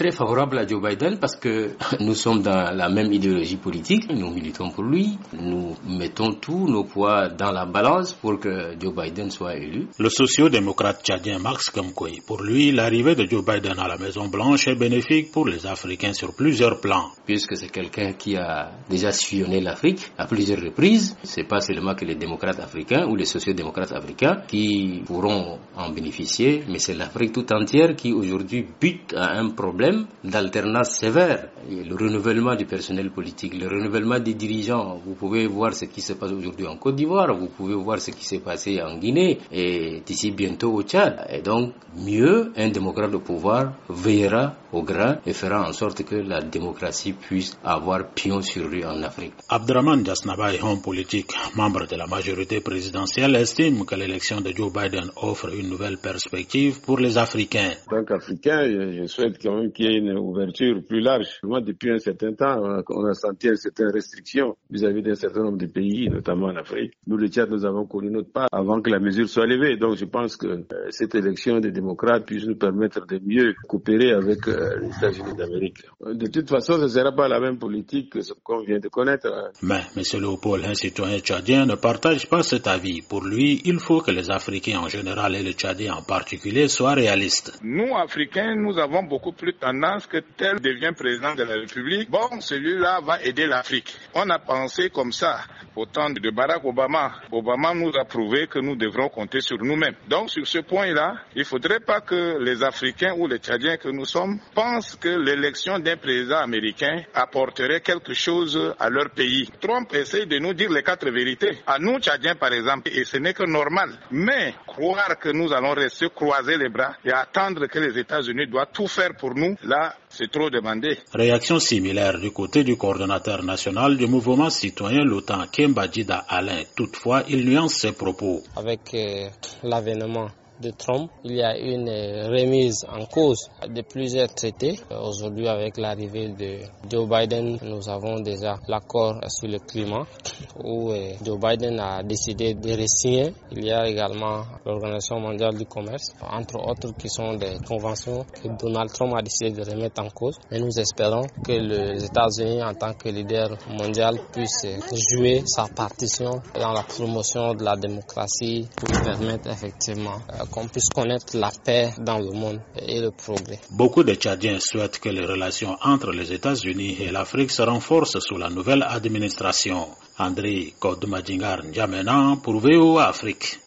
très favorable à Joe Biden parce que nous sommes dans la même idéologie politique, nous militons pour lui, nous mettons tous nos poids dans la balance pour que Joe Biden soit élu. Le socio-démocrate tchadien Max Kamkoui, pour lui, l'arrivée de Joe Biden à la Maison Blanche est bénéfique pour les Africains sur plusieurs plans. Puisque c'est quelqu'un qui a déjà sillonné l'Afrique à plusieurs reprises, c'est pas seulement que les démocrates africains ou les socio-démocrates africains qui pourront en bénéficier, mais c'est l'Afrique tout entière qui aujourd'hui bute à un problème d'alternance sévère. le renouvellement du personnel politique, le renouvellement des dirigeants. Vous pouvez voir ce qui se passe aujourd'hui en Côte d'Ivoire, vous pouvez voir ce qui s'est passé en Guinée et d'ici bientôt au Tchad. Et donc, mieux, un démocrate au pouvoir veillera au grain et fera en sorte que la démocratie puisse avoir pion sur rue en Afrique. Abdraman Jasnaba, homme politique, membre de la majorité présidentielle, estime que l'élection de Joe Biden offre une nouvelle perspective pour les Africains. En tant qu'Africain, je souhaite quand même qu'il y ait une ouverture plus large. Moi, depuis un certain temps, on a senti certaines restrictions vis-à-vis d'un certain nombre de pays, notamment en Afrique. Nous, le Tchad, nous avons connu notre part avant que la mesure soit levée. Donc, je pense que euh, cette élection des démocrates puisse nous permettre de mieux coopérer avec euh, les États-Unis d'Amérique. De toute façon, ce ne sera pas la même politique que ce qu'on vient de connaître. Hein. Mais, M. Léopold, un citoyen tchadien, ne partage pas cet avis. Pour lui, il faut que les Africains en général et les Tchadiens en particulier soient réalistes. Nous, Africains, nous avons beaucoup plus tendance que tel devient président de la République. Bon, celui-là va aider l'Afrique. On a pensé comme ça au temps de Barack Obama. Obama nous a prouvé que nous devrons compter sur nous-mêmes. Donc, sur ce point-là, il ne faudrait pas que les Africains ou les Tchadiens que nous sommes pensent que l'élection d'un président américain apporterait quelque chose à leur pays. Trump essaie de nous dire les quatre vérités. À nous, Tchadiens, par exemple, et ce n'est que normal. Mais croire que nous allons rester croiser les bras et attendre que les États-Unis doivent tout faire pour nous, là, c'est trop demandé. Réaction similaire du côté du coordonnateur national du mouvement citoyen l'OTAN, Kemba Djida Alain. Toutefois, il nuance ses propos. Avec euh, l'avènement de Trump. Il y a une remise en cause de plusieurs traités. Aujourd'hui, avec l'arrivée de Joe Biden, nous avons déjà l'accord sur le climat où euh, Joe Biden a décidé de re-signer. Il y a également l'Organisation mondiale du commerce, entre autres qui sont des conventions que Donald Trump a décidé de remettre en cause. Et nous espérons que les États-Unis, en tant que leader mondial, puissent jouer sa partition dans la promotion de la démocratie pour permettre effectivement euh, qu'on puisse connaître la paix dans le monde et le progrès. Beaucoup de Tchadiens souhaitent que les relations entre les États-Unis et l'Afrique se renforcent sous la nouvelle administration. André Kodoumadjingar N'Djamena pour VO Afrique.